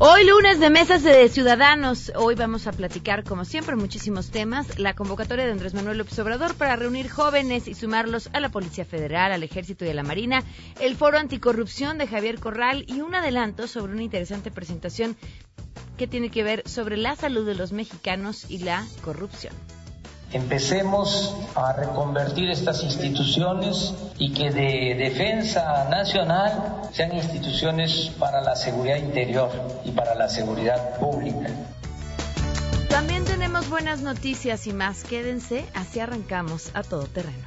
Hoy lunes de Mesas de Ciudadanos. Hoy vamos a platicar, como siempre, muchísimos temas. La convocatoria de Andrés Manuel López Obrador para reunir jóvenes y sumarlos a la Policía Federal, al Ejército y a la Marina. El Foro Anticorrupción de Javier Corral y un adelanto sobre una interesante presentación que tiene que ver sobre la salud de los mexicanos y la corrupción. Empecemos a reconvertir estas instituciones y que de defensa nacional sean instituciones para la seguridad interior y para la seguridad pública. También tenemos buenas noticias y más. Quédense, así arrancamos a todo terreno.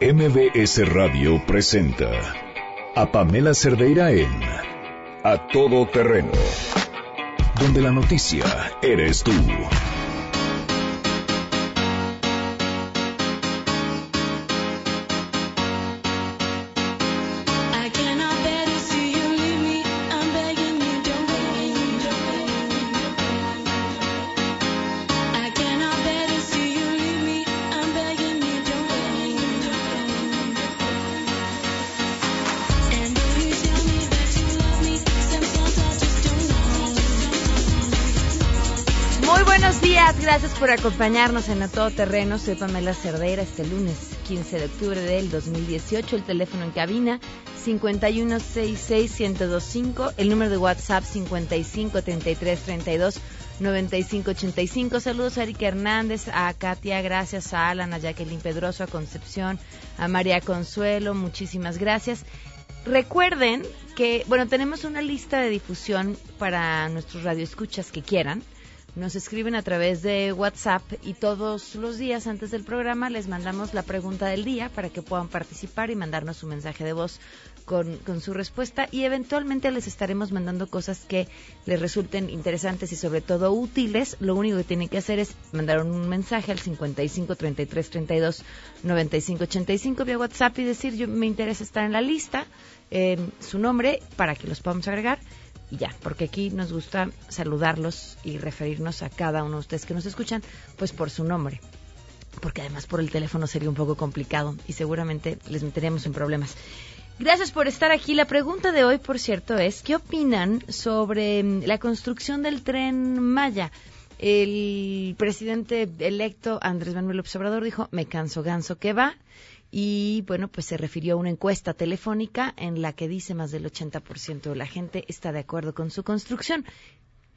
MBS Radio presenta a Pamela Cerdeira en A Todo Terreno, donde la noticia eres tú. Gracias por acompañarnos en A Todo Terreno. Soy Pamela Cerdeira este lunes 15 de octubre del 2018. El teléfono en cabina 5166125. El número de WhatsApp 5533329585. Saludos a Erika Hernández, a Katia, gracias a Alan, a Jacqueline Pedroso, a Concepción, a María Consuelo. Muchísimas gracias. Recuerden que, bueno, tenemos una lista de difusión para nuestros radioescuchas que quieran nos escriben a través de WhatsApp y todos los días antes del programa les mandamos la pregunta del día para que puedan participar y mandarnos un mensaje de voz con, con, su respuesta y eventualmente les estaremos mandando cosas que les resulten interesantes y sobre todo útiles. Lo único que tienen que hacer es mandar un mensaje al 55 33 32 95 85 vía WhatsApp y decir yo me interesa estar en la lista, eh, su nombre para que los podamos agregar y ya, porque aquí nos gusta saludarlos y referirnos a cada uno de ustedes que nos escuchan, pues por su nombre. Porque además por el teléfono sería un poco complicado y seguramente les meteríamos en problemas. Gracias por estar aquí. La pregunta de hoy, por cierto, es ¿qué opinan sobre mm, la construcción del tren Maya? El presidente electo Andrés Manuel López Obrador dijo, me canso ganso que va y bueno, pues se refirió a una encuesta telefónica en la que dice más del 80% de la gente está de acuerdo con su construcción.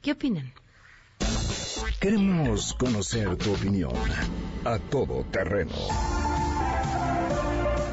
¿Qué opinan? Queremos conocer tu opinión a todo terreno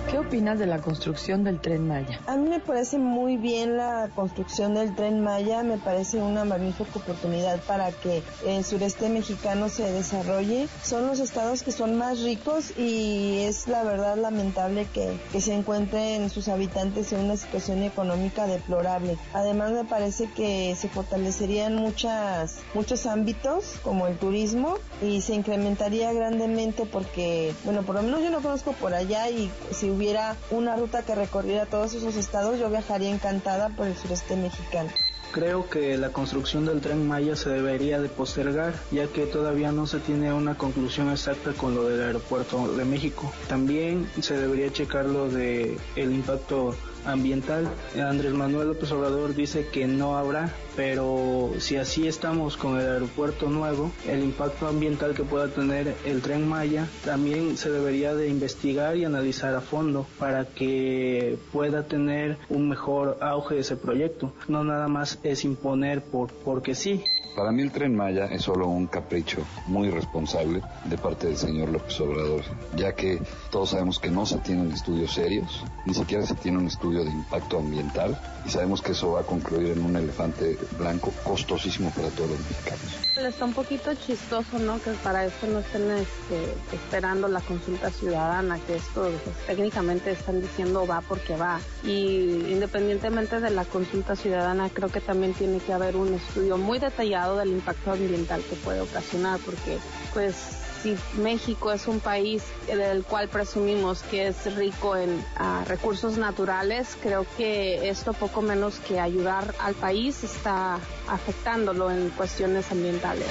¿Qué opinas de la construcción del tren Maya? A mí me parece muy bien la construcción del tren Maya, me parece una magnífica oportunidad para que el sureste mexicano se desarrolle. Son los estados que son más ricos y es la verdad lamentable que, que se encuentren sus habitantes en una situación económica deplorable. Además me parece que se fortalecerían muchas, muchos ámbitos como el turismo y se incrementaría grandemente porque, bueno, por lo menos yo no conozco por allá y si hubiera una ruta que recorriera todos esos estados, yo viajaría encantada por el sureste mexicano. Creo que la construcción del tren Maya se debería de postergar, ya que todavía no se tiene una conclusión exacta con lo del aeropuerto de México. También se debería checar lo de impacto ambiental. Andrés Manuel López Obrador dice que no habrá, pero si así estamos con el aeropuerto nuevo, el impacto ambiental que pueda tener el tren Maya también se debería de investigar y analizar a fondo para que pueda tener un mejor auge ese proyecto. No nada más es imponer por porque sí. Para mí el tren Maya es solo un capricho muy responsable de parte del señor López Obrador, ya que todos sabemos que no se tienen estudios serios, ni siquiera se tiene un estudio de impacto ambiental y sabemos que eso va a concluir en un elefante blanco costosísimo para todos los mexicanos. Está un poquito chistoso, ¿no? Que para esto no estén este, esperando la consulta ciudadana, que esto pues, técnicamente están diciendo va porque va. Y independientemente de la consulta ciudadana, creo que también tiene que haber un estudio muy detallado del impacto ambiental que puede ocasionar, porque pues si México es un país del cual presumimos que es rico en ah, recursos naturales, creo que esto poco menos que ayudar al país está afectándolo en cuestiones ambientales.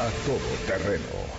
A todo terreno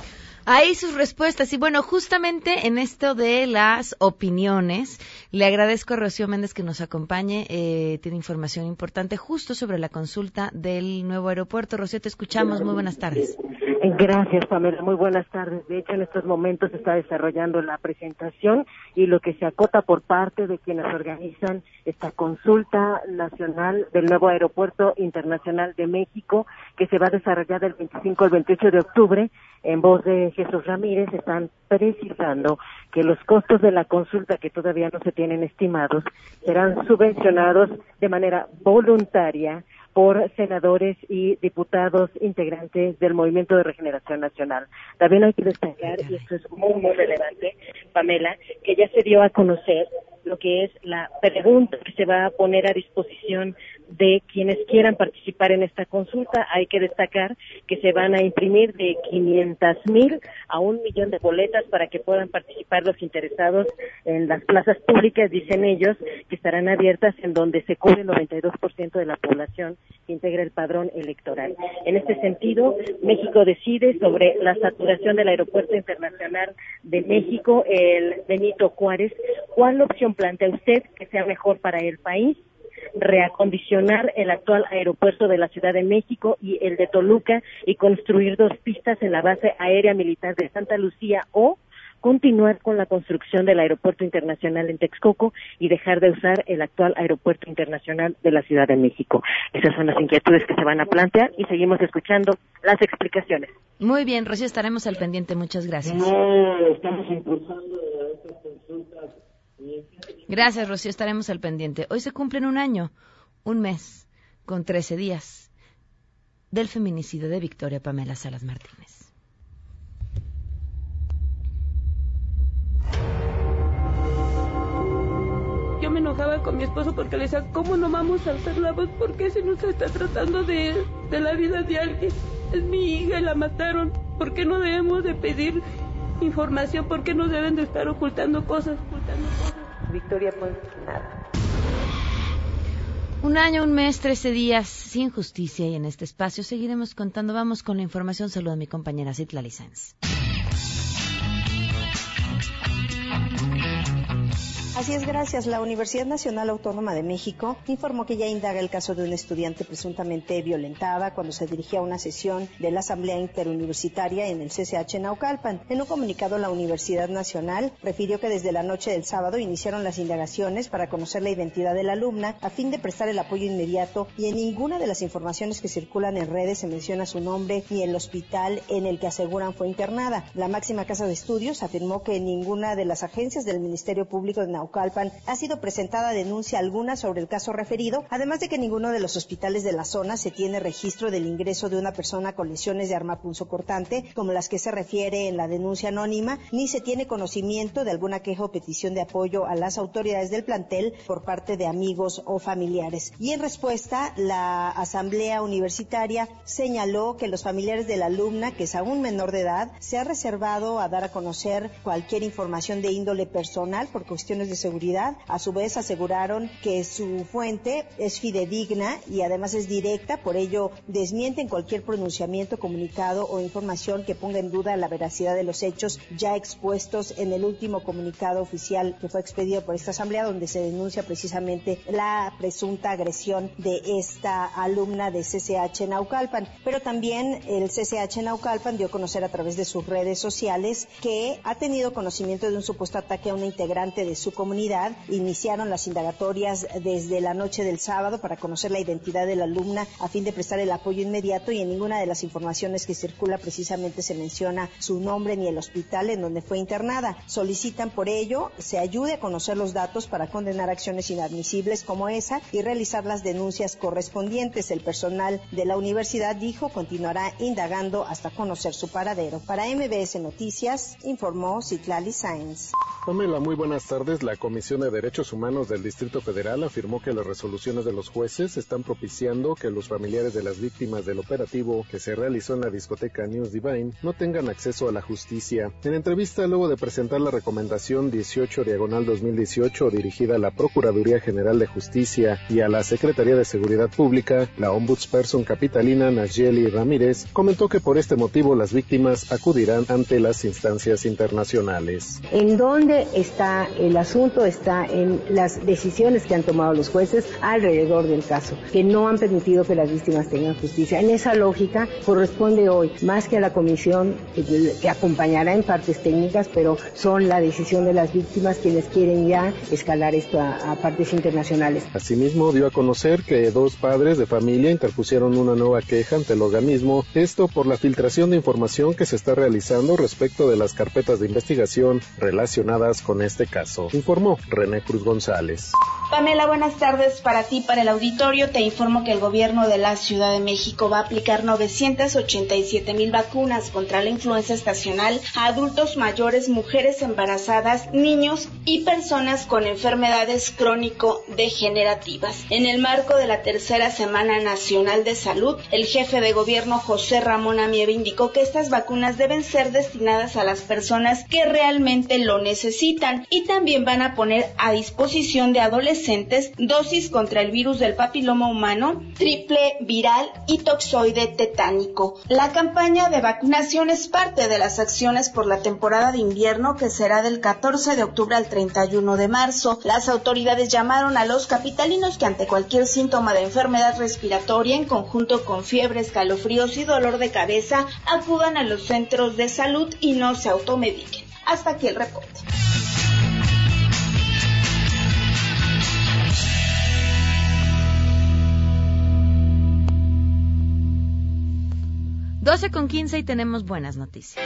Ahí sus respuestas. Y bueno, justamente en esto de las opiniones, le agradezco a Rocío Méndez que nos acompañe. Eh, tiene información importante justo sobre la consulta del nuevo aeropuerto. Rocío, te escuchamos. Muy buenas tardes. Gracias, Pamela. Muy buenas tardes. De hecho, en estos momentos se está desarrollando la presentación y lo que se acota por parte de quienes organizan esta consulta nacional del nuevo Aeropuerto Internacional de México, que se va a desarrollar del 25 al 28 de octubre. En voz de Jesús Ramírez están precisando que los costos de la consulta, que todavía no se tienen estimados, serán subvencionados de manera voluntaria por senadores y diputados integrantes del Movimiento de Regeneración Nacional. También hay que destacar, y esto es muy, muy relevante, Pamela, que ya se dio a conocer lo que es la pregunta que se va a poner a disposición de quienes quieran participar en esta consulta. Hay que destacar que se van a imprimir de 500 mil a un millón de boletas para que puedan participar los interesados en las plazas públicas, dicen ellos, que estarán abiertas en donde se cubre el 92% de la población que integra el padrón electoral. En este sentido, México decide sobre la saturación del Aeropuerto Internacional de México, el Benito Juárez. ¿Cuál opción plantea usted que sea mejor para el país? Reacondicionar el actual aeropuerto de la Ciudad de México y el de Toluca y construir dos pistas en la base aérea militar de Santa Lucía o continuar con la construcción del aeropuerto internacional en Texcoco y dejar de usar el actual aeropuerto internacional de la Ciudad de México. Esas son las inquietudes que se van a plantear y seguimos escuchando las explicaciones. Muy bien, Rocío, estaremos al pendiente. Muchas gracias. estamos impulsando estas consultas Gracias, Rocío. Estaremos al pendiente. Hoy se cumplen un año, un mes, con 13 días del feminicidio de Victoria Pamela Salas Martínez. Yo me enojaba con mi esposo porque le decía, ¿cómo no vamos a hacer la voz? ¿Por qué se está tratando de, de la vida de alguien? Es mi hija y la mataron. ¿Por qué no debemos de pedir información, ¿por qué no deben de estar ocultando cosas? Victoria pues nada. Un año, un mes, trece días sin justicia y en este espacio seguiremos contando. Vamos con la información. Saludo a mi compañera Citla Licenz. Así es, gracias. La Universidad Nacional Autónoma de México informó que ya indaga el caso de una estudiante presuntamente violentada cuando se dirigía a una sesión de la Asamblea Interuniversitaria en el CCH Naucalpan. En un comunicado, la Universidad Nacional refirió que desde la noche del sábado iniciaron las indagaciones para conocer la identidad de la alumna a fin de prestar el apoyo inmediato y en ninguna de las informaciones que circulan en redes se menciona su nombre ni el hospital en el que aseguran fue internada. La máxima casa de estudios afirmó que ninguna de las agencias del Ministerio Público de Naucalpan Naucalpan ha sido presentada denuncia alguna sobre el caso referido, además de que ninguno de los hospitales de la zona se tiene registro del ingreso de una persona con lesiones de arma cortante, como las que se refiere en la denuncia anónima, ni se tiene conocimiento de alguna queja o petición de apoyo a las autoridades del plantel por parte de amigos o familiares. Y en respuesta, la Asamblea Universitaria señaló que los familiares de la alumna, que es aún menor de edad, se ha reservado a dar a conocer cualquier información de índole personal por cuestiones de seguridad. A su vez aseguraron que su fuente es fidedigna y además es directa, por ello desmienten cualquier pronunciamiento, comunicado o información que ponga en duda la veracidad de los hechos ya expuestos en el último comunicado oficial que fue expedido por esta asamblea donde se denuncia precisamente la presunta agresión de esta alumna de CCH Naucalpan. Pero también el CCH Naucalpan dio a conocer a través de sus redes sociales que ha tenido conocimiento de un supuesto ataque a una integrante de su comunidad iniciaron las indagatorias desde la noche del sábado para conocer la identidad de la alumna a fin de prestar el apoyo inmediato y en ninguna de las informaciones que circula precisamente se menciona su nombre ni el hospital en donde fue internada. Solicitan por ello se ayude a conocer los datos para condenar acciones inadmisibles como esa y realizar las denuncias correspondientes. El personal de la universidad dijo continuará indagando hasta conocer su paradero. Para MBS Noticias informó Citlali Sáenz. Pamela, muy buenas tardes. Comisión de Derechos Humanos del Distrito Federal afirmó que las resoluciones de los jueces están propiciando que los familiares de las víctimas del operativo que se realizó en la discoteca News Divine no tengan acceso a la justicia. En entrevista, luego de presentar la recomendación 18 diagonal 2018 dirigida a la Procuraduría General de Justicia y a la Secretaría de Seguridad Pública, la ombudsperson capitalina Nayeli Ramírez comentó que por este motivo las víctimas acudirán ante las instancias internacionales. ¿En dónde está el asunto? Está en las decisiones que han tomado los jueces alrededor del caso, que no han permitido que las víctimas tengan justicia. En esa lógica corresponde hoy, más que a la comisión que acompañará en partes técnicas, pero son la decisión de las víctimas quienes quieren ya escalar esto a, a partes internacionales. Asimismo, dio a conocer que dos padres de familia interpusieron una nueva queja ante el organismo, esto por la filtración de información que se está realizando respecto de las carpetas de investigación relacionadas con este caso, René Cruz González. Pamela, buenas tardes para ti, para el auditorio. Te informo que el gobierno de la Ciudad de México va a aplicar 987 mil vacunas contra la influenza estacional a adultos mayores, mujeres embarazadas, niños y personas con enfermedades crónico-degenerativas. En el marco de la tercera Semana Nacional de Salud, el jefe de gobierno José Ramón Amieve indicó que estas vacunas deben ser destinadas a las personas que realmente lo necesitan y también van a poner a disposición de adolescentes dosis contra el virus del papiloma humano, triple viral y toxoide tetánico. La campaña de vacunación es parte de las acciones por la temporada de invierno que será del 14 de octubre al 31 de marzo. Las autoridades llamaron a los capitalinos que ante cualquier síntoma de enfermedad respiratoria en conjunto con fiebre, escalofríos y dolor de cabeza acudan a los centros de salud y no se automediquen. Hasta aquí el reporte. 12 con 15 y tenemos buenas noticias.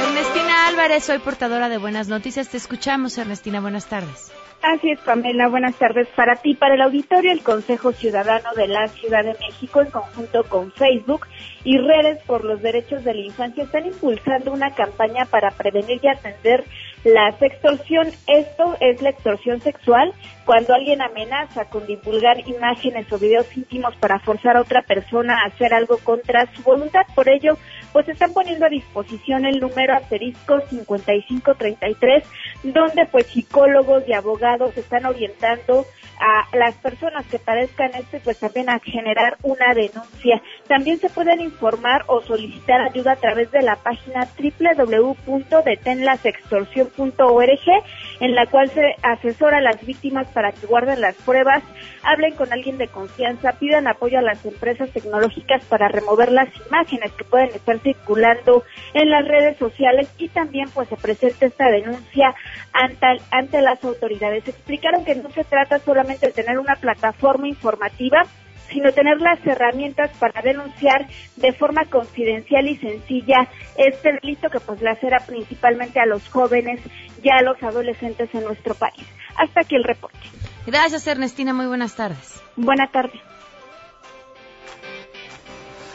Ernestina Álvarez, soy portadora de buenas noticias. Te escuchamos, Ernestina. Buenas tardes. Así es, Pamela. Buenas tardes para ti, para el auditorio. El Consejo Ciudadano de la Ciudad de México, en conjunto con Facebook y Redes por los Derechos de la Infancia, están impulsando una campaña para prevenir y atender la sextorsión, esto es la extorsión sexual, cuando alguien amenaza con divulgar imágenes o videos íntimos para forzar a otra persona a hacer algo contra su voluntad. Por ello, pues están poniendo a disposición el número asterisco 5533, donde pues psicólogos y abogados están orientando a las personas que padezcan esto pues también a generar una denuncia. También se pueden informar o solicitar ayuda a través de la página www.detenlasextorsión.org en la cual se asesora a las víctimas para que guarden las pruebas, hablen con alguien de confianza, pidan apoyo a las empresas tecnológicas para remover las imágenes que pueden estar circulando en las redes sociales y también pues se presente esta denuncia ante, ante las autoridades. Explicaron que no se trata solamente tener una plataforma informativa, sino tener las herramientas para denunciar de forma confidencial y sencilla este delito que pues lacera principalmente a los jóvenes y a los adolescentes en nuestro país. Hasta aquí el reporte. Gracias Ernestina, muy buenas tardes. Buenas tardes.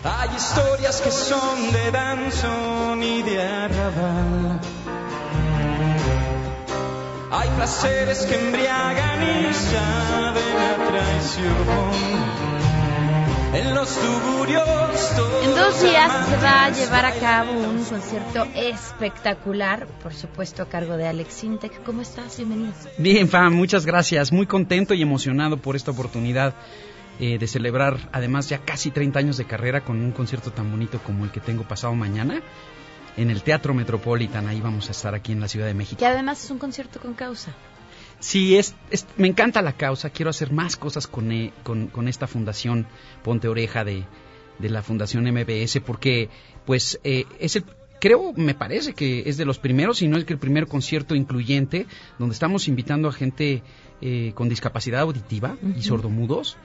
Hay historias que son de danzón y de arrabal. Hay placeres que embriagan y saben a traición. En los tugurios En dos días se va a llevar a cabo un concierto espectacular, por supuesto a cargo de Alex Sintek. ¿Cómo estás? Bienvenido. Bien, Fam, muchas gracias. Muy contento y emocionado por esta oportunidad eh, de celebrar, además, ya casi 30 años de carrera con un concierto tan bonito como el que tengo pasado mañana en el Teatro Metropolitan. Ahí vamos a estar aquí en la Ciudad de México. Que además es un concierto con causa. Sí, es, me encanta la causa. Quiero hacer más cosas con, eh, con, esta fundación Ponte Oreja de, de, la Fundación MBS porque, pues, eh, es el creo, me parece que es de los primeros, si no es que el primer concierto incluyente, donde estamos invitando a gente eh, con discapacidad auditiva y sordomudos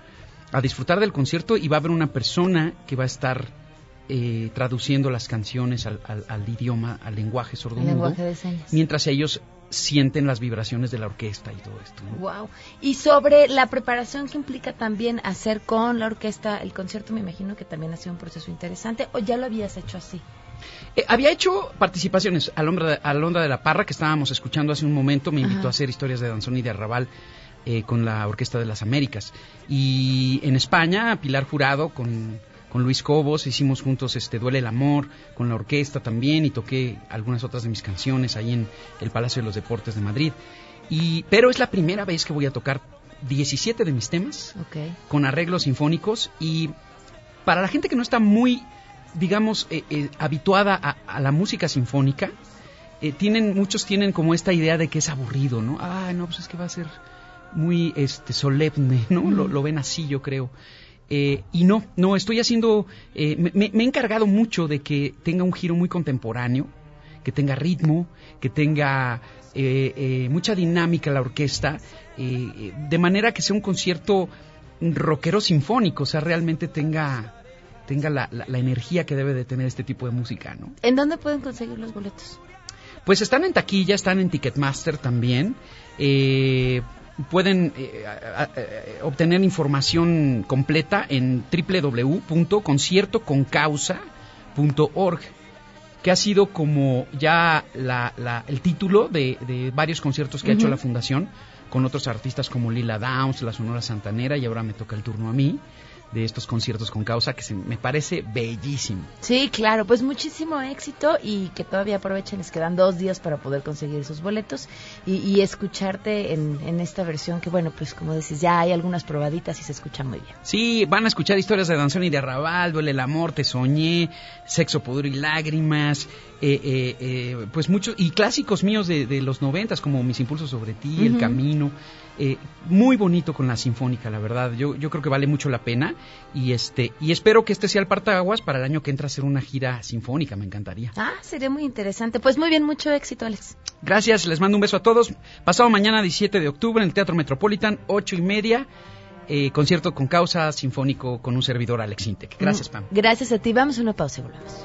a disfrutar del concierto y va a haber una persona que va a estar eh, traduciendo las canciones al, idioma, al lenguaje sordomudo, mientras ellos sienten las vibraciones de la orquesta y todo esto. Wow. Y sobre la preparación que implica también hacer con la orquesta el concierto, me imagino que también ha sido un proceso interesante, o ya lo habías hecho así. Eh, había hecho participaciones a Londra, a Londra de la Parra, que estábamos escuchando hace un momento, me invitó Ajá. a hacer historias de danzón y de arrabal eh, con la Orquesta de las Américas. Y en España, Pilar Jurado con, con Luis Cobos, hicimos juntos este Duele el Amor, con la orquesta también, y toqué algunas otras de mis canciones ahí en el Palacio de los Deportes de Madrid. Y, pero es la primera vez que voy a tocar 17 de mis temas con arreglos sinfónicos y para la gente que no está muy, digamos, eh, eh, habituada a, a la música sinfónica, eh, tienen, muchos tienen como esta idea de que es aburrido, ¿no? Ah, no, pues es que va a ser muy este, solemne, ¿no? Lo, lo ven así, yo creo. Eh, y no, no, estoy haciendo, eh, me, me- he encargado mucho de que tenga un giro muy contemporáneo, que tenga ritmo, que tenga eh, eh, mucha dinámica la orquesta, eh, de manera que sea un concierto rockero sinfónico, o sea, realmente tenga, tenga la, la- la energía que debe de tener este tipo de música, ¿no? ¿En dónde pueden conseguir los boletos? Pues están en taquilla, están en Ticketmaster también. Eh, pueden eh, a- a- a- obtener información completa en www.conciertoconcausa.org que ha sido como ya la- la- el título de, de varios conciertos que ha hecho la fundación con otros artistas como Lila Downs, la Sonora Santanera y ahora me toca el turno a mí de estos conciertos con causa que se- me parece bellísimo. Sí, claro, pues muchísimo éxito y que todavía aprovechen, les quedan dos días para poder conseguir sus boletos y, y escucharte en, en esta versión que, bueno, pues como dices, ya hay algunas probaditas y se escucha muy bien. Sí, van a escuchar historias de danzón y de arrabal, duele el amor, te soñé, sexo, pudor y lágrimas, eh, eh, eh, pues muchos, y clásicos míos de, de los noventas, como Mis impulsos sobre ti, El camino, eh, muy bonito con la sinfónica, la verdad, yo, yo creo que vale mucho la pena, y este, y espero que este sea el partaguas para el año que entra a hacer una gira sinfónica, me encantaría. Ah, sería muy interesante. Pues muy bien, mucho éxito, Alex. Gracias, les mando un beso a todos, pasado mañana 17 de octubre en el Teatro Metropolitan, ocho y media, eh, concierto con causa sinfónico con un servidor Alex Intec. Gracias, Pam. Gracias a ti. Vamos a una pausa y volvemos.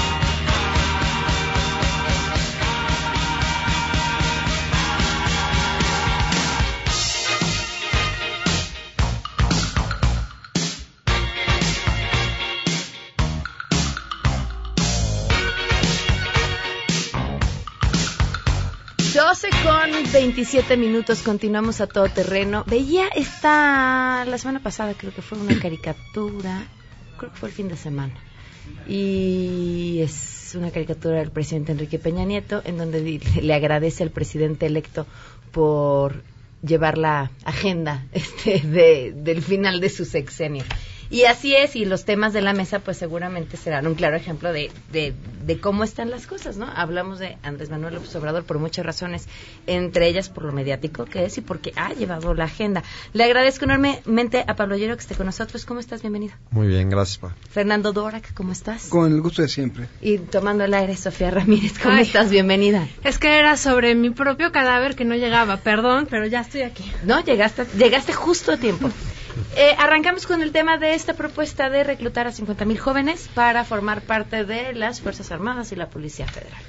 27 minutos, continuamos a todo terreno. Veía esta, la semana pasada creo que fue una caricatura, creo que fue el fin de semana. Y es una caricatura del presidente Enrique Peña Nieto, en donde le agradece al presidente electo por llevar la agenda este, de, del final de su sexenio. Y así es, y los temas de la mesa pues seguramente serán un claro ejemplo de, de, de cómo están las cosas, ¿no? Hablamos de Andrés Manuel López Obrador por muchas razones, entre ellas por lo mediático que es y porque ha llevado la agenda. Le agradezco enormemente a Pablo Llero que esté con nosotros. ¿Cómo estás? Bienvenido. Muy bien, gracias, Pa. Fernando Dorak, ¿cómo estás? Con el gusto de siempre. Y tomando el aire, Sofía Ramírez, ¿cómo Ay. estás? Bienvenida. Es que era sobre mi propio cadáver que no llegaba, perdón, pero ya estoy aquí. No, llegaste, llegaste justo a tiempo. Eh, arrancamos con el tema de esta propuesta de reclutar a 50 mil jóvenes para formar parte de las Fuerzas Armadas y la Policía Federal.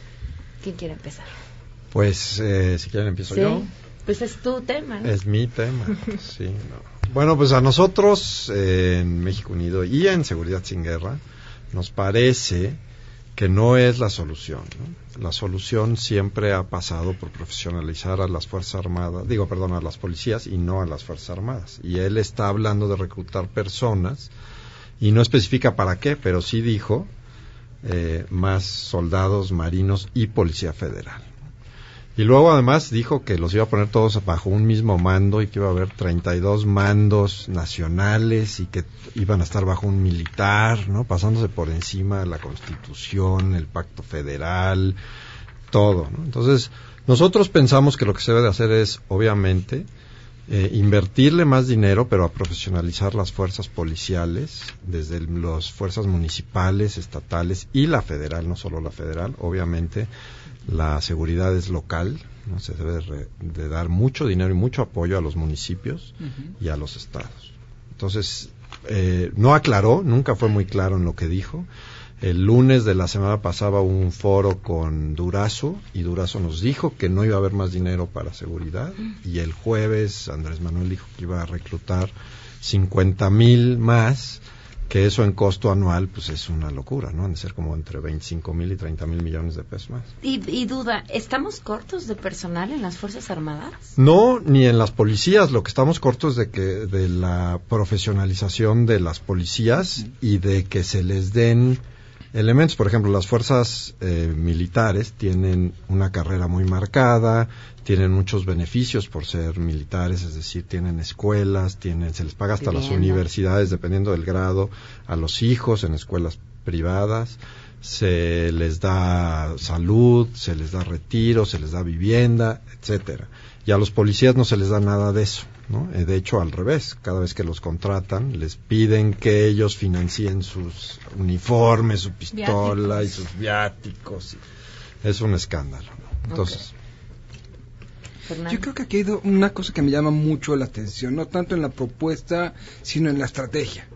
¿Quién quiere empezar? Pues, eh, si quieren empiezo yo. Pues es tu tema, ¿no? Es mi tema, sí. no. Bueno, pues a nosotros eh, en México Unido y en Seguridad Sin Guerra nos parece que no es la solución. La solución siempre ha pasado por profesionalizar a las Fuerzas Armadas, digo, perdón, a las policías y no a las Fuerzas Armadas. Y él está hablando de reclutar personas y no especifica para qué, pero sí dijo eh, más soldados, marinos y policía federal. Y luego además dijo que los iba a poner todos bajo un mismo mando y que iba a haber 32 mandos nacionales y que iban a estar bajo un militar, ¿no? Pasándose por encima de la Constitución, el Pacto Federal, todo, ¿no? Entonces, nosotros pensamos que lo que se debe de hacer es, obviamente, eh, invertirle más dinero, pero a profesionalizar las fuerzas policiales, desde las fuerzas municipales, estatales y la federal, no solo la federal, obviamente la seguridad es local, ¿no? se debe de dar mucho dinero y mucho apoyo a los municipios y a los estados. Entonces, eh, no aclaró, nunca fue muy claro en lo que dijo. El lunes de la semana pasaba un foro con Durazo y Durazo nos dijo que no iba a haber más dinero para seguridad y el jueves Andrés Manuel dijo que iba a reclutar 50 mil más que eso en costo anual pues es una locura, ¿no? Han de ser como entre 25 mil y 30 mil millones de pesos más. Y, duda, ¿estamos cortos de personal en las Fuerzas Armadas? No, ni en las policías. Lo que estamos cortos de que de la profesionalización de las policías y de que se les den elementos. Por ejemplo, las fuerzas eh, militares tienen una carrera muy marcada, tienen muchos beneficios por ser militares, es decir, tienen escuelas, tienen, se les paga hasta las universidades, dependiendo del grado, a los hijos en escuelas privadas, se les da salud, se les da retiro, se les da vivienda, etcétera. Y a los policías no se les da nada de eso. ¿no? Eh, de hecho, al revés, cada vez que los contratan, les piden que ellos financien sus uniformes, su pistola y sus viáticos. Es un escándalo. Entonces, yo creo que aquí hay una cosa que me llama mucho la atención, no tanto en la propuesta, sino en la estrategia.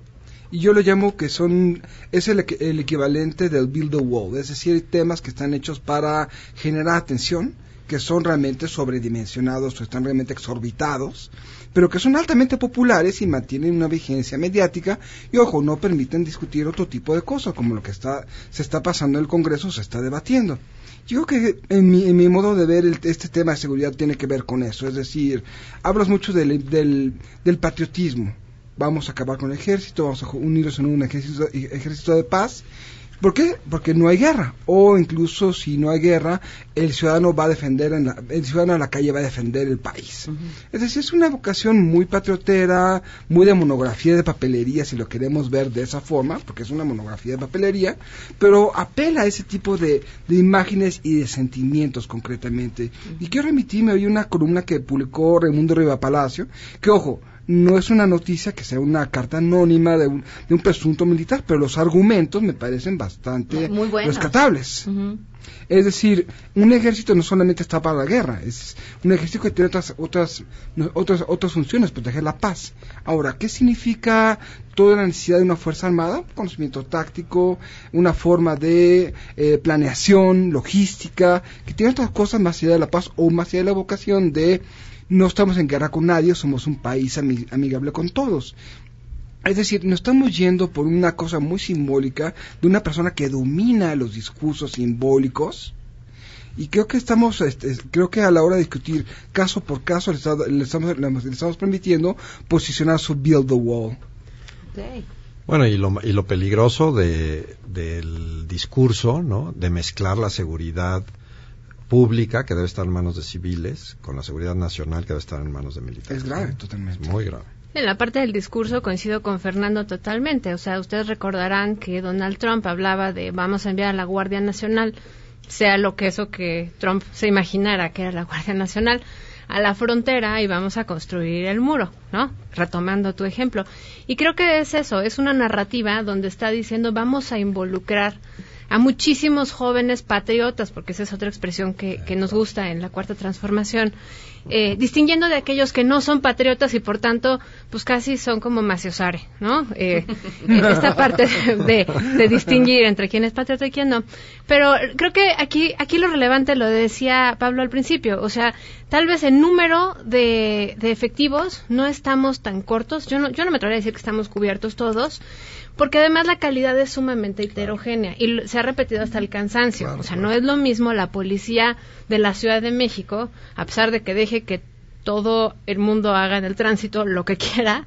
Y yo lo llamo que son, es el, el equivalente del build the wall, es decir, temas que están hechos para generar atención, que son realmente sobredimensionados o están realmente exorbitados, pero que son altamente populares y mantienen una vigencia mediática y ojo, no permiten discutir otro tipo de cosas como lo que está, se está pasando en el Congreso, se está debatiendo. Yo creo que en mi, en mi modo de ver este tema de seguridad tiene que ver con eso. Es decir, hablas mucho del, del, del patriotismo. Vamos a acabar con el ejército, vamos a unirnos en un ejército, ejército de paz ¿Por qué? Porque no hay guerra. O incluso si no hay guerra, el ciudadano va a defender, en la, el ciudadano en la calle va a defender el país. Es decir, es una vocación muy patriotera, muy de monografía de papelería, si lo queremos ver de esa forma, porque es una monografía de papelería, pero apela a ese tipo de, de imágenes y de sentimientos concretamente. Y quiero remitirme hoy una columna que publicó Raimundo Riva Palacio, que ojo, no es una noticia que sea una carta anónima de un, de un presunto militar, pero los argumentos me parecen bastante rescatables. Es decir, un ejército no solamente está para la guerra, es un ejército que tiene otras, otras, otras, otras funciones, proteger la paz. Ahora, ¿qué significa toda la necesidad de una fuerza armada? Conocimiento táctico, una forma de eh, planeación, logística, que tiene otras cosas más allá de la paz o más allá de la vocación de no estamos en guerra con nadie, somos un país amigable con todos. Es decir, nos estamos yendo por una cosa muy simbólica de una persona que domina los discursos simbólicos. Y creo que estamos, este, creo que a la hora de discutir caso por caso le, le estamos, permitiendo posicionar su build the wall. Bueno, y lo, y lo peligroso de, del discurso, ¿no? De mezclar la seguridad pública que debe estar en manos de civiles con la seguridad nacional que debe estar en manos de militares. Es grave, totalmente. muy grave. En la parte del discurso coincido con Fernando totalmente. O sea, ustedes recordarán que Donald Trump hablaba de vamos a enviar a la Guardia Nacional, sea lo que eso que Trump se imaginara que era la Guardia Nacional, a la frontera y vamos a construir el muro, ¿no? Retomando tu ejemplo. Y creo que es eso, es una narrativa donde está diciendo vamos a involucrar a muchísimos jóvenes patriotas, porque esa es otra expresión que, que nos gusta en la cuarta transformación, eh, distinguiendo de aquellos que no son patriotas y por tanto, pues casi son como maciosare, ¿no? Eh, esta parte de, de, distinguir entre quién es patriota y quién no. Pero creo que aquí, aquí lo relevante lo decía Pablo al principio, o sea, tal vez en número de, de efectivos no estamos tan cortos, yo no, yo no me atrevería a decir que estamos cubiertos todos, porque además la calidad es sumamente heterogénea y se ha repetido hasta el cansancio. o sea, no es lo mismo la policía de la Ciudad de México, a pesar de que deje que todo el mundo haga en el tránsito lo que quiera,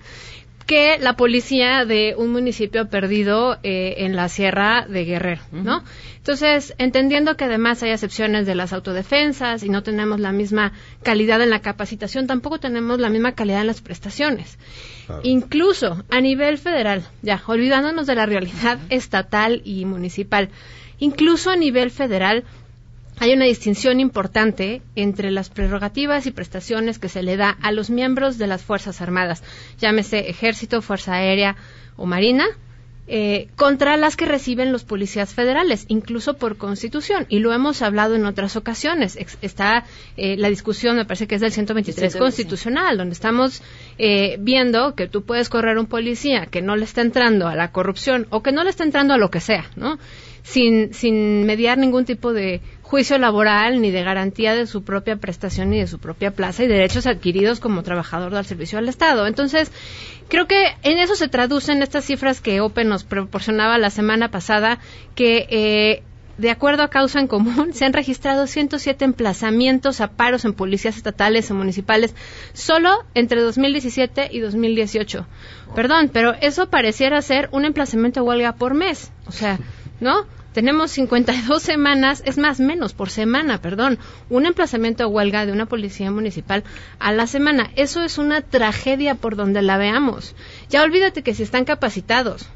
que la policía de un municipio perdido eh, en la Sierra de Guerrero, ¿no? Entonces, entendiendo que además hay excepciones de las autodefensas y no tenemos la misma calidad en la capacitación, tampoco tenemos la misma calidad en las prestaciones. Incluso a nivel federal, ya, olvidándonos de la realidad estatal y municipal, incluso a nivel federal, hay una distinción importante entre las prerrogativas y prestaciones que se le da a los miembros de las Fuerzas Armadas, llámese Ejército, Fuerza Aérea o Marina, eh, contra las que reciben los policías federales, incluso por constitución. Y lo hemos hablado en otras ocasiones. está eh, la discusión, me parece que es del 123 constitucional, donde estamos eh, viendo que tú puedes correr un policía que no le está entrando a la corrupción o que no le está entrando a lo que sea, ¿no? Sin, sin mediar ningún tipo de juicio laboral ni de garantía de su propia prestación ni de su propia plaza y derechos adquiridos como trabajador del servicio al Estado. Entonces, creo que en eso se traducen estas cifras que OPE nos proporcionaba la semana pasada, que eh, de acuerdo a causa en común, se han registrado 107 emplazamientos a paros en policías estatales y municipales solo entre 2017 y 2018. Perdón, pero eso pareciera ser un emplazamiento a huelga por mes. O sea, ¿no? Tenemos 52 semanas, es más, menos por semana, perdón, un emplazamiento a huelga de una policía municipal a la semana. Eso es una tragedia por donde la veamos. Ya olvídate que si están capacitados,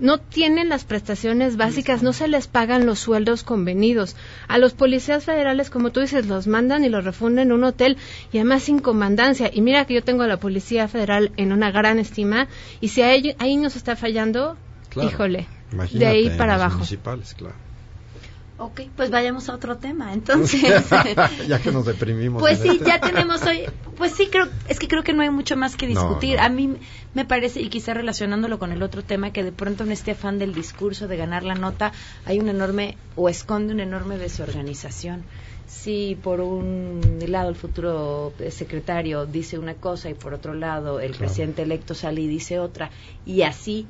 no tienen las prestaciones básicas, no se les pagan los sueldos convenidos. A los policías federales, como tú dices, los mandan y los refunden en un hotel y además sin comandancia. Y mira que yo tengo a la Policía Federal en una gran estima y si ahí, ahí nos está fallando, híjole de ahí para abajo. Municipales, claro. Ok, pues vayamos a otro tema, entonces. ya que nos deprimimos. Pues sí, este. ya tenemos hoy. Pues sí, creo, es que creo que no hay mucho más que discutir. A mí me parece, y quizá relacionándolo con el otro tema, que de pronto en este afán del discurso, de ganar la nota, hay un enorme, o esconde una enorme desorganización. Si por un lado el futuro secretario dice una cosa y por otro lado el presidente electo sale y dice otra, y así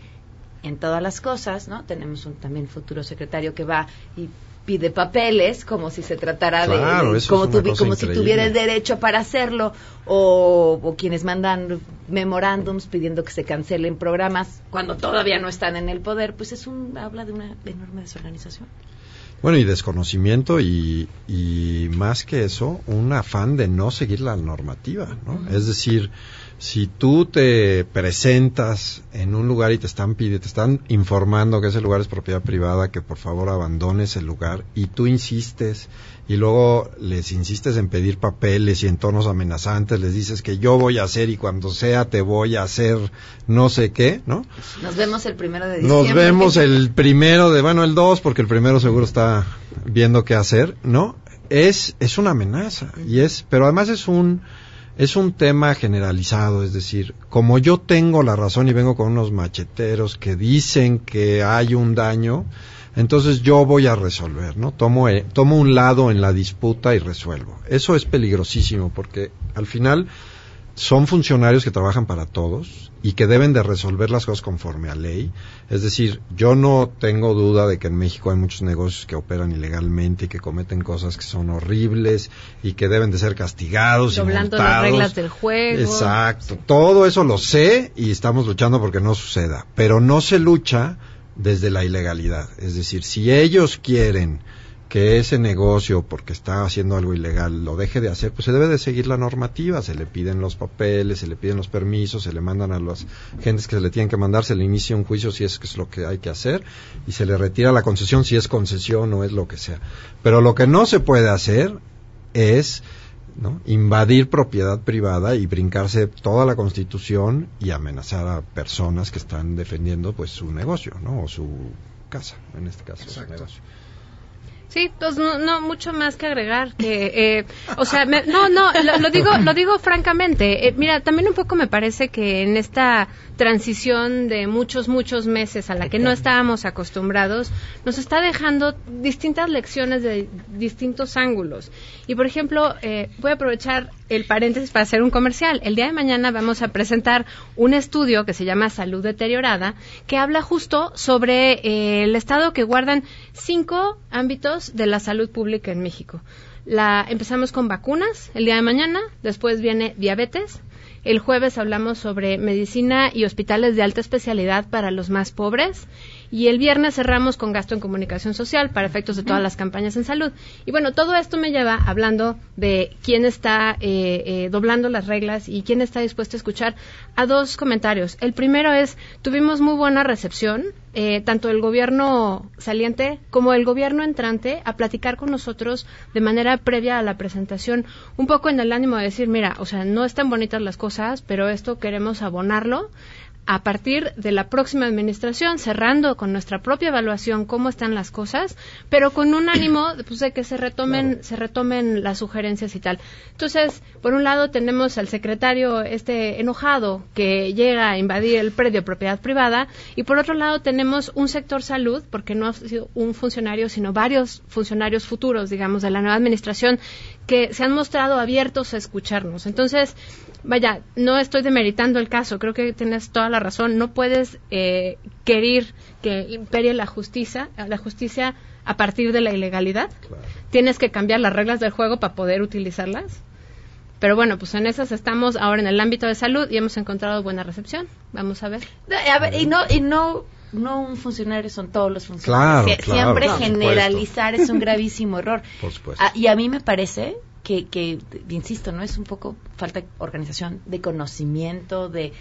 en todas las cosas, ¿no? Tenemos un también futuro secretario que va y pide papeles como si se tratara de, como, como si tuviera el derecho para hacerlo o, quienes mandan memorándums pidiendo que se cancelen programas cuando todavía no están en el poder pues es un habla de una enorme desorganización. Bueno y desconocimiento y, y más que eso un afán de no seguir la normativa no es decir si tú te presentas en un lugar y te están pidiendo, te están informando que ese lugar es propiedad privada, que por favor abandones el lugar y tú insistes y luego les insistes en pedir papeles y en tonos amenazantes, les dices que yo voy a hacer y cuando sea te voy a hacer no sé qué, ¿no? Nos vemos el primero de diciembre. Nos vemos el primero de, bueno, el dos, porque el primero seguro está viendo qué hacer, ¿no? Es, es una amenaza y es, pero además es un, es un tema generalizado, es decir, como yo tengo la razón y vengo con unos macheteros que dicen que hay un daño, entonces yo voy a resolver, ¿no? Tomo, eh, tomo un lado en la disputa y resuelvo. Eso es peligrosísimo porque al final son funcionarios que trabajan para todos y que deben de resolver las cosas conforme a ley. Es decir, yo no tengo duda de que en México hay muchos negocios que operan ilegalmente y que cometen cosas que son horribles y que deben de ser castigados Doblando las reglas del juego. Exacto. Todo eso lo sé y estamos luchando porque no suceda. Pero no se lucha desde la ilegalidad. Es decir, si ellos quieren que ese negocio, porque está haciendo algo ilegal, lo deje de hacer, pues se debe de seguir la normativa, se le piden los papeles, se le piden los permisos, se le mandan a las gentes que se le tienen que mandar, se le inicia un juicio si es que es lo que hay que hacer y se le retira la concesión si es concesión o es lo que sea. Pero lo que no se puede hacer es ¿no? invadir propiedad privada y brincarse toda la constitución y amenazar a personas que están defendiendo pues su negocio, ¿no? o su casa, en este caso. Su negocio. Sí, pues no, no mucho más que agregar. Que, eh, o sea, no, no, lo, digo, lo digo francamente. Eh, mira, también un poco me parece que en esta transición de muchos, muchos meses a la que no estábamos acostumbrados, nos está dejando distintas lecciones de distintos ángulos. Y, por ejemplo, eh, voy a aprovechar el paréntesis para hacer un comercial. El día de mañana vamos a presentar un estudio que se llama Salud Deteriorada, que habla justo sobre eh, el estado que guardan cinco ámbitos de la salud pública en México. La, empezamos con vacunas el día de mañana, después viene diabetes, el jueves hablamos sobre medicina y hospitales de alta especialidad para los más pobres. Y el viernes cerramos con gasto en comunicación social para efectos de todas las campañas en salud. Y bueno, todo esto me lleva hablando de quién está eh, eh, doblando las reglas y quién está dispuesto a escuchar a dos comentarios. El primero es, tuvimos muy buena recepción, eh, tanto el gobierno saliente como el gobierno entrante, a platicar con nosotros de manera previa a la presentación, un poco en el ánimo de decir, mira, o sea, no están bonitas las cosas, pero esto queremos abonarlo a partir de la próxima administración, cerrando con nuestra propia evaluación cómo están las cosas, pero con un ánimo pues, de que se retomen, se retomen las sugerencias y tal. Entonces, por un lado tenemos al secretario este enojado que llega a invadir el predio propiedad privada y por otro lado tenemos un sector salud, porque no ha sido un funcionario, sino varios funcionarios futuros, digamos, de la nueva administración que se han mostrado abiertos a escucharnos. Entonces, vaya, no estoy demeritando el caso, creo que tienes toda la razón. No puedes eh, querer que imperie la justicia, la justicia a partir de la ilegalidad. Tienes que cambiar las reglas del juego para poder utilizarlas. Pero bueno, pues en esas estamos ahora en el ámbito de salud y hemos encontrado buena recepción. Vamos a ver. A ver y no, y no no un funcionario son todos los funcionarios. Siempre generalizar es un gravísimo error. Por supuesto. Ah, y a mí me parece que, que, insisto, no es un poco falta de organización, de conocimiento, de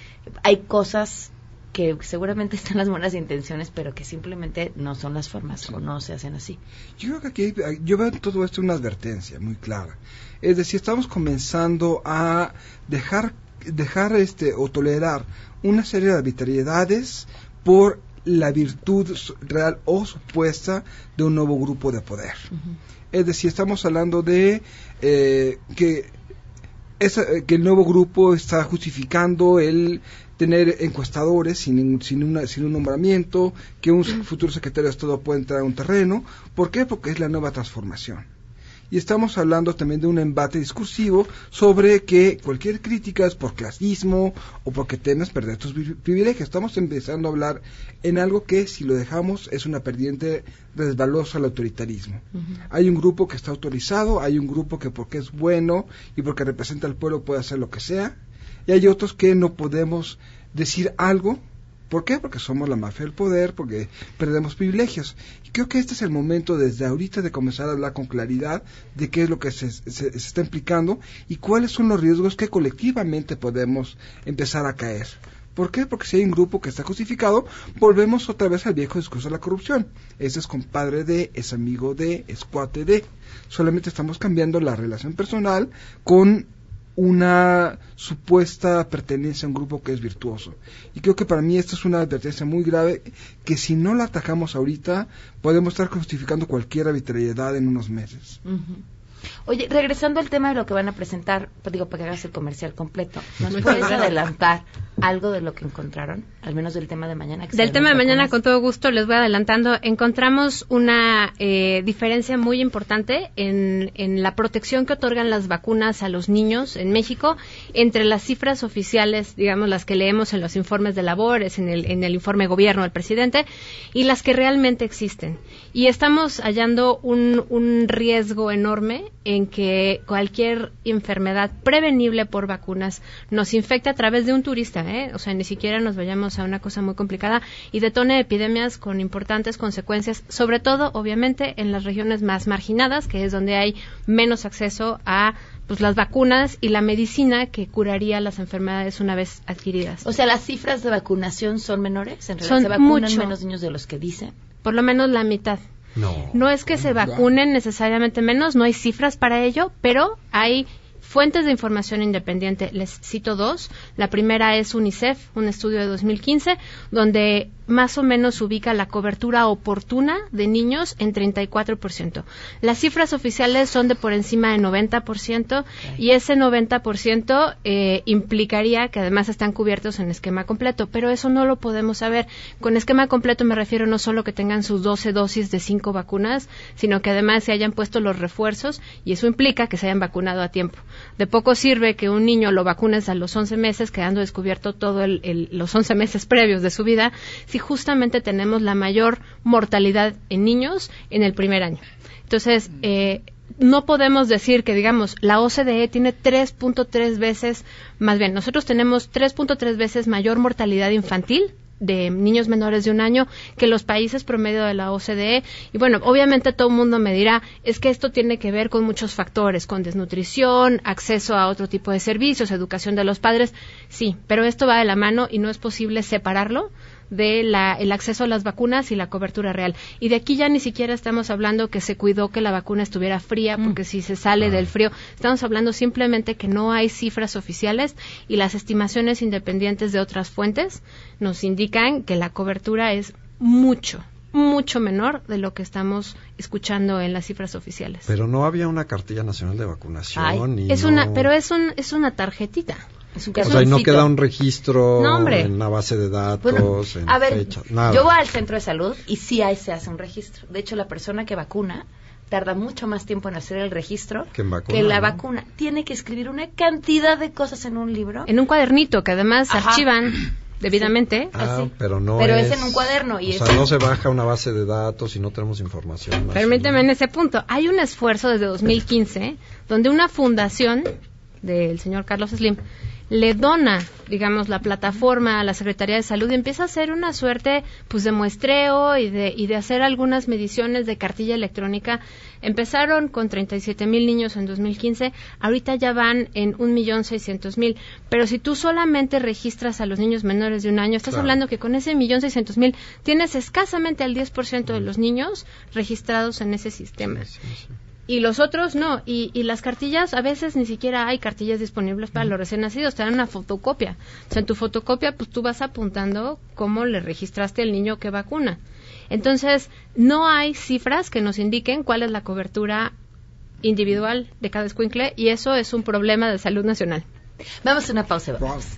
hay cosas que seguramente están las buenas intenciones, pero que simplemente no son las formas o no se hacen así. Yo creo que aquí yo veo todo esto una advertencia muy clara. Es decir, estamos comenzando a dejar dejar este o tolerar una serie de arbitrariedades por la virtud real o supuesta de un nuevo grupo de poder. Es decir, estamos hablando de eh, que, eh, que el nuevo grupo está justificando el tener encuestadores sin, sin, sin un nombramiento, que un futuro secretario de Estado puede entrar a un terreno. ¿Por qué? Porque es la nueva transformación y estamos hablando también de un embate discursivo sobre que cualquier crítica es por clasismo o porque temes perder tus privilegios. Estamos empezando a hablar en algo que si lo dejamos es una perdiente resbalosa al autoritarismo. Hay un grupo que está autorizado, hay un grupo que porque es bueno y porque representa al pueblo puede hacer lo que sea, y hay otros que no podemos decir algo ¿Por qué? Porque somos la mafia del poder, porque perdemos privilegios. Y creo que este es el momento desde ahorita de comenzar a hablar con claridad de qué es lo que se, está implicando y cuáles son los riesgos que colectivamente podemos empezar a caer. ¿Por qué? Porque si hay un grupo que está justificado, volvemos otra vez al viejo discurso de la corrupción. Ese es compadre de, es amigo de, es cuate de. Solamente estamos cambiando la relación personal con una supuesta pertenencia a un grupo que es virtuoso. Y creo que para mí esta es una advertencia muy grave que si no la atacamos ahorita podemos estar justificando cualquier arbitrariedad en unos meses. Oye, regresando al tema de lo que van a presentar, pues digo, para que hagas el comercial completo, ¿nos puedes adelantar algo de lo que encontraron? Al menos del tema de mañana. del tema de mañana, con todo gusto, les voy adelantando. Encontramos una eh, diferencia muy importante en, en la protección que otorgan las vacunas a los niños en México entre las cifras oficiales, digamos, las que leemos en los informes de labores, en el, en el informe gobierno del presidente, y las que realmente existen. Y estamos hallando un, un riesgo enorme en que cualquier enfermedad prevenible por vacunas nos infecte a través de un turista, ¿eh? o sea, ni siquiera nos vayamos a una cosa muy complicada y detone epidemias con importantes consecuencias, sobre todo, obviamente, en las regiones más marginadas, que es donde hay menos acceso a pues las vacunas y la medicina que curaría las enfermedades una vez adquiridas. O sea, las cifras de vacunación son menores, en realidad son se vacunan menos niños de los que dicen. Por lo menos la mitad. No. es que se vacunen necesariamente menos, no hay cifras para ello, pero hay fuentes de información independiente. Les cito dos. La primera es UNICEF, un estudio de 2015, donde más o menos ubica la cobertura oportuna de niños en 34%. Las cifras oficiales son de por encima de 90% y ese 90% eh, implicaría que además están cubiertos en esquema completo, pero eso no lo podemos saber. Con esquema completo me refiero no solo que tengan sus 12 dosis de 5 vacunas, sino que además se hayan puesto los refuerzos y eso implica que se hayan vacunado a tiempo. De poco sirve que un niño lo vacunes a los 11 meses, quedando descubierto todo el, los 11 meses previos de su vida, si justamente tenemos la mayor mortalidad en niños en el primer año. Entonces, eh, no podemos decir que, digamos, la OCDE tiene 3.3 veces, más bien, nosotros tenemos 3.3 veces mayor mortalidad infantil de niños menores de un año que los países promedio de la OCDE. Y bueno, obviamente todo el mundo me dirá, es que esto tiene que ver con muchos factores, con desnutrición, acceso a otro tipo de servicios, educación de los padres. Sí, pero esto va de la mano y no es posible separarlo del el acceso a las vacunas y la cobertura real. Y de aquí ya ni siquiera estamos hablando que se cuidó que la vacuna estuviera fría, mm. porque si se sale del frío, estamos hablando simplemente que no hay cifras oficiales y las estimaciones independientes de otras fuentes nos indican que la cobertura es mucho, mucho menor de lo que estamos escuchando en las cifras oficiales. Pero no había una cartilla nacional de vacunación. es una, pero es un, es una tarjetita o sea, no queda un registro en una base de datos, en a ver, Yo voy al centro de salud y sí ahí se hace un registro. De hecho, la persona que vacuna tarda mucho más tiempo en hacer el registro que, la vacuna. Tiene que escribir una cantidad de cosas en un libro. En un cuadernito que además se archivan debidamente. Ah, pero no pero es, en un cuaderno. Y o sea, no se baja una base de datos y no tenemos información. Permíteme en ese punto. Hay un esfuerzo desde 2015 donde una fundación del señor Carlos Slim le dona, digamos, la plataforma a la Secretaría de Salud y empieza a hacer una suerte, pues, de muestreo y de, y de hacer algunas mediciones de cartilla electrónica. Empezaron con 37 mil niños en 2015, ahorita ya van en 1.600.000. Pero si tú solamente registras a los niños menores de un año, estás hablando que con ese 1.600.000 tienes escasamente al 10% de los niños registrados en ese sistema y los otros no. Y, y, las cartillas, a veces ni siquiera hay cartillas disponibles para los recién nacidos, te dan una fotocopia. O sea, en tu fotocopia, pues tú vas apuntando cómo le registraste al niño que vacuna. Entonces, no hay cifras que nos indiquen cuál es la cobertura individual de cada escuincle y eso es un problema de salud nacional. Vamos a una pausa. Vamos.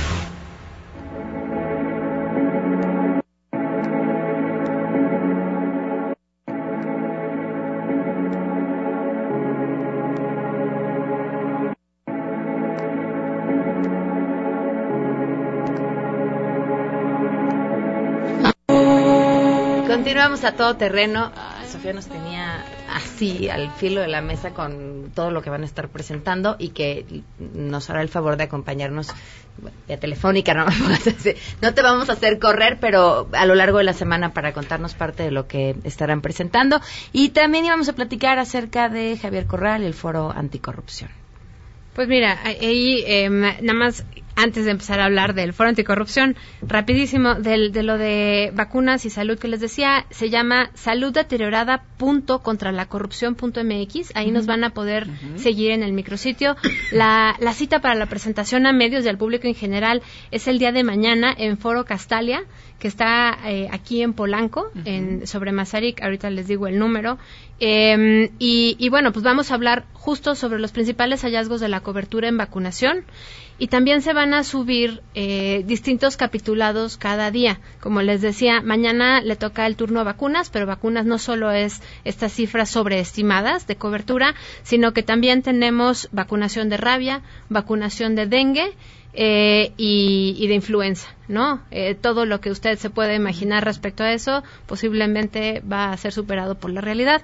A todo terreno. Sofía nos tenía así al filo de la mesa con todo lo que van a estar presentando y que nos hará el favor de acompañarnos vía telefónica. ¿no? no te vamos a hacer correr, pero a lo largo de la semana para contarnos parte de lo que estarán presentando. Y también íbamos a platicar acerca de Javier Corral y el Foro Anticorrupción. Pues mira, ahí eh, nada más antes de empezar a hablar del Foro Anticorrupción, rapidísimo, del, de lo de vacunas y salud que les decía, se llama saluddeteriorada.contralacorrupción.mx. Ahí nos van a poder seguir en el micrositio. La, la cita para la presentación a medios y al público en general es el día de mañana en Foro Castalia, que está eh, aquí en Polanco, en, sobre Mazarik. Ahorita les digo el número. Y, y bueno, pues vamos a hablar justo sobre los principales hallazgos de la cobertura en vacunación y también se van a subir eh, distintos capitulados cada día. Como les decía, mañana le toca el turno a vacunas, pero vacunas no solo es estas cifras sobreestimadas de cobertura, sino que también tenemos vacunación de rabia, vacunación de dengue eh, y, de influenza, ¿no? Eh, todo lo que usted se puede imaginar respecto a eso posiblemente va a ser superado por la realidad.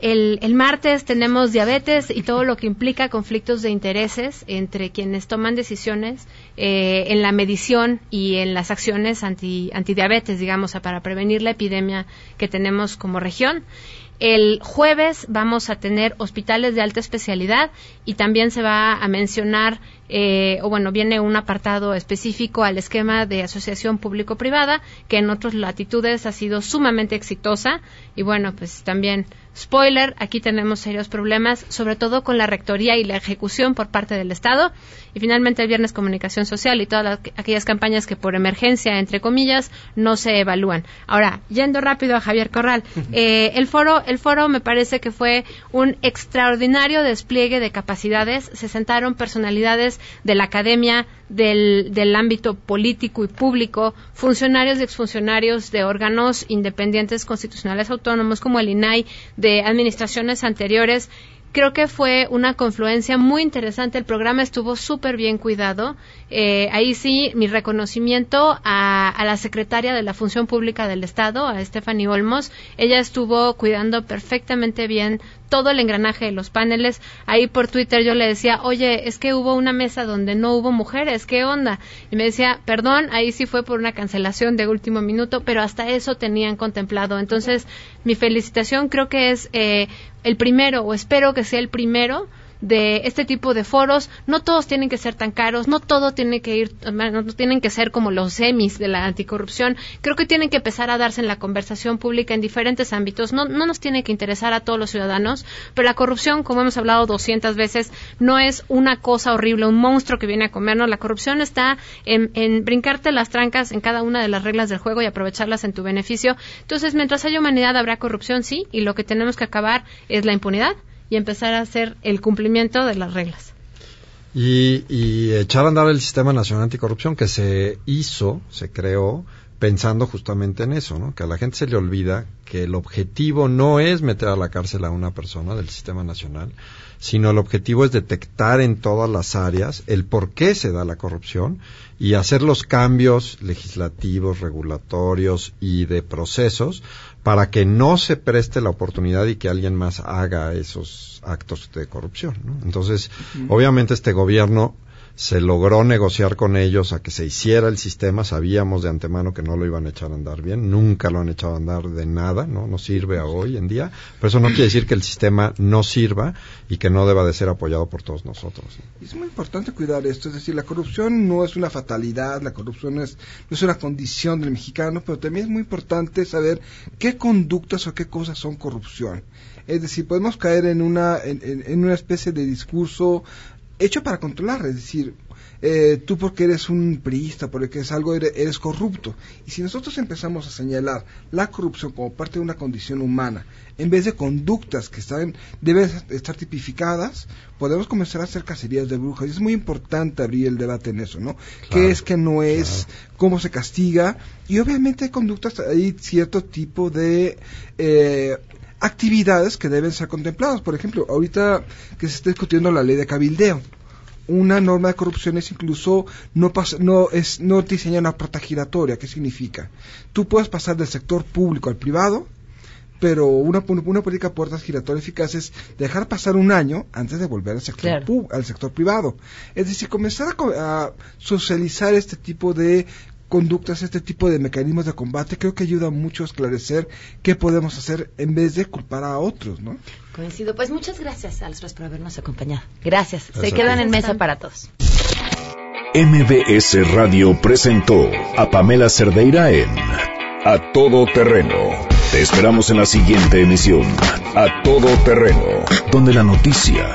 El, el, martes tenemos diabetes y todo lo que implica conflictos de intereses entre quienes toman decisiones eh, en la medición y en las acciones anti, antidiabetes, digamos, para prevenir la epidemia que tenemos como región. El jueves vamos a tener hospitales de alta especialidad y también se va a mencionar, eh, o bueno, viene un apartado específico al esquema de asociación público-privada, que en otras latitudes ha sido sumamente exitosa. Y bueno, pues también Spoiler, aquí tenemos serios problemas, sobre todo con la rectoría y la ejecución por parte del Estado. Y finalmente el viernes comunicación social y todas aquellas campañas que por emergencia, entre comillas, no se evalúan. Ahora, yendo rápido a Javier Corral, eh, el foro, el foro me parece que fue un extraordinario despliegue de capacidades. Se sentaron personalidades de la academia, del, del ámbito político y público, funcionarios y exfuncionarios de órganos independientes constitucionales autónomos como el INAI, de administraciones anteriores creo que fue una confluencia muy interesante. El programa estuvo súper bien cuidado. Eh, ahí sí, mi reconocimiento a, a, la secretaria de la Función Pública del Estado, a Stephanie Olmos. Ella estuvo cuidando perfectamente bien todo el engranaje de los paneles. Ahí por Twitter yo le decía, oye, es que hubo una mesa donde no hubo mujeres, ¿qué onda? Y me decía, perdón, ahí sí fue por una cancelación de último minuto, pero hasta eso tenían contemplado. Entonces, mi felicitación creo que es eh, el primero, o espero que sea el primero, de este tipo de foros. No todos tienen que ser tan caros, no todo tiene que ir, no tienen que ser como los semis de la anticorrupción. Creo que tienen que empezar a darse en la conversación pública en diferentes ámbitos. No, no nos tiene que interesar a todos los ciudadanos, pero la corrupción, como hemos hablado 200 veces, no es una cosa horrible, un monstruo que viene a comernos. La corrupción está en, en brincarte las trancas en cada una de las reglas del juego y aprovecharlas en tu beneficio. Entonces, mientras haya humanidad, habrá corrupción, sí, y lo que tenemos que acabar es la impunidad y empezar a hacer el cumplimiento de las reglas. Y, echar a andar el Sistema Nacional Anticorrupción que se hizo, se creó, pensando justamente en eso, ¿no? que a la gente se le olvida que el objetivo no es meter a la cárcel a una persona del Sistema Nacional, sino el objetivo es detectar en todas las áreas el por qué se da la corrupción y hacer los cambios legislativos, regulatorios y de procesos para que no se preste la oportunidad y que alguien más haga esos actos de corrupción. Entonces, obviamente este gobierno se logró negociar con ellos a que se hiciera el sistema, sabíamos de antemano que no lo iban a echar a andar bien, nunca lo han echado a andar de nada, no, no sirve a hoy en día, pero eso no quiere decir que el sistema no sirva y que no deba de ser apoyado por todos nosotros. Es muy importante cuidar esto, es decir, la corrupción no es una fatalidad, la corrupción es, no es una condición del mexicano, pero también es muy importante saber qué conductas o qué cosas son corrupción. Es decir, podemos caer en una, en, en una especie de discurso hecho para controlar, es decir, eh, tú porque eres un priista, porque es algo, eres, corrupto. Y si nosotros empezamos a señalar la corrupción como parte de una condición humana, en vez de conductas que están, deben estar tipificadas, podemos comenzar a hacer cacerías de brujas. Y es muy importante abrir el debate en eso, ¿no? ¿Qué es, que no es? ¿Cómo se castiga? Y obviamente hay conductas, hay cierto tipo de... Eh, actividades que deben ser contempladas. Por ejemplo, ahorita que se está discutiendo la ley de cabildeo, una norma de corrupción es incluso no no es no diseña una puerta giratoria. ¿Qué significa? Tú puedes pasar del sector público al privado, pero una, una política de puertas giratorias eficaz es dejar pasar un año antes de volver al sector, al sector privado. Es decir, comenzar a, socializar este tipo de conductas, este tipo de mecanismos de combate, creo que ayuda mucho a esclarecer qué podemos hacer en vez de culpar a otros, ¿no? Coincido. Pues muchas gracias a los tres por habernos acompañado. Gracias. Se quedan en mesa para todos. MBS Radio presentó a Pamela Cerdeira en A Todo Terreno. Te esperamos en la siguiente emisión, A Todo Terreno, donde la noticia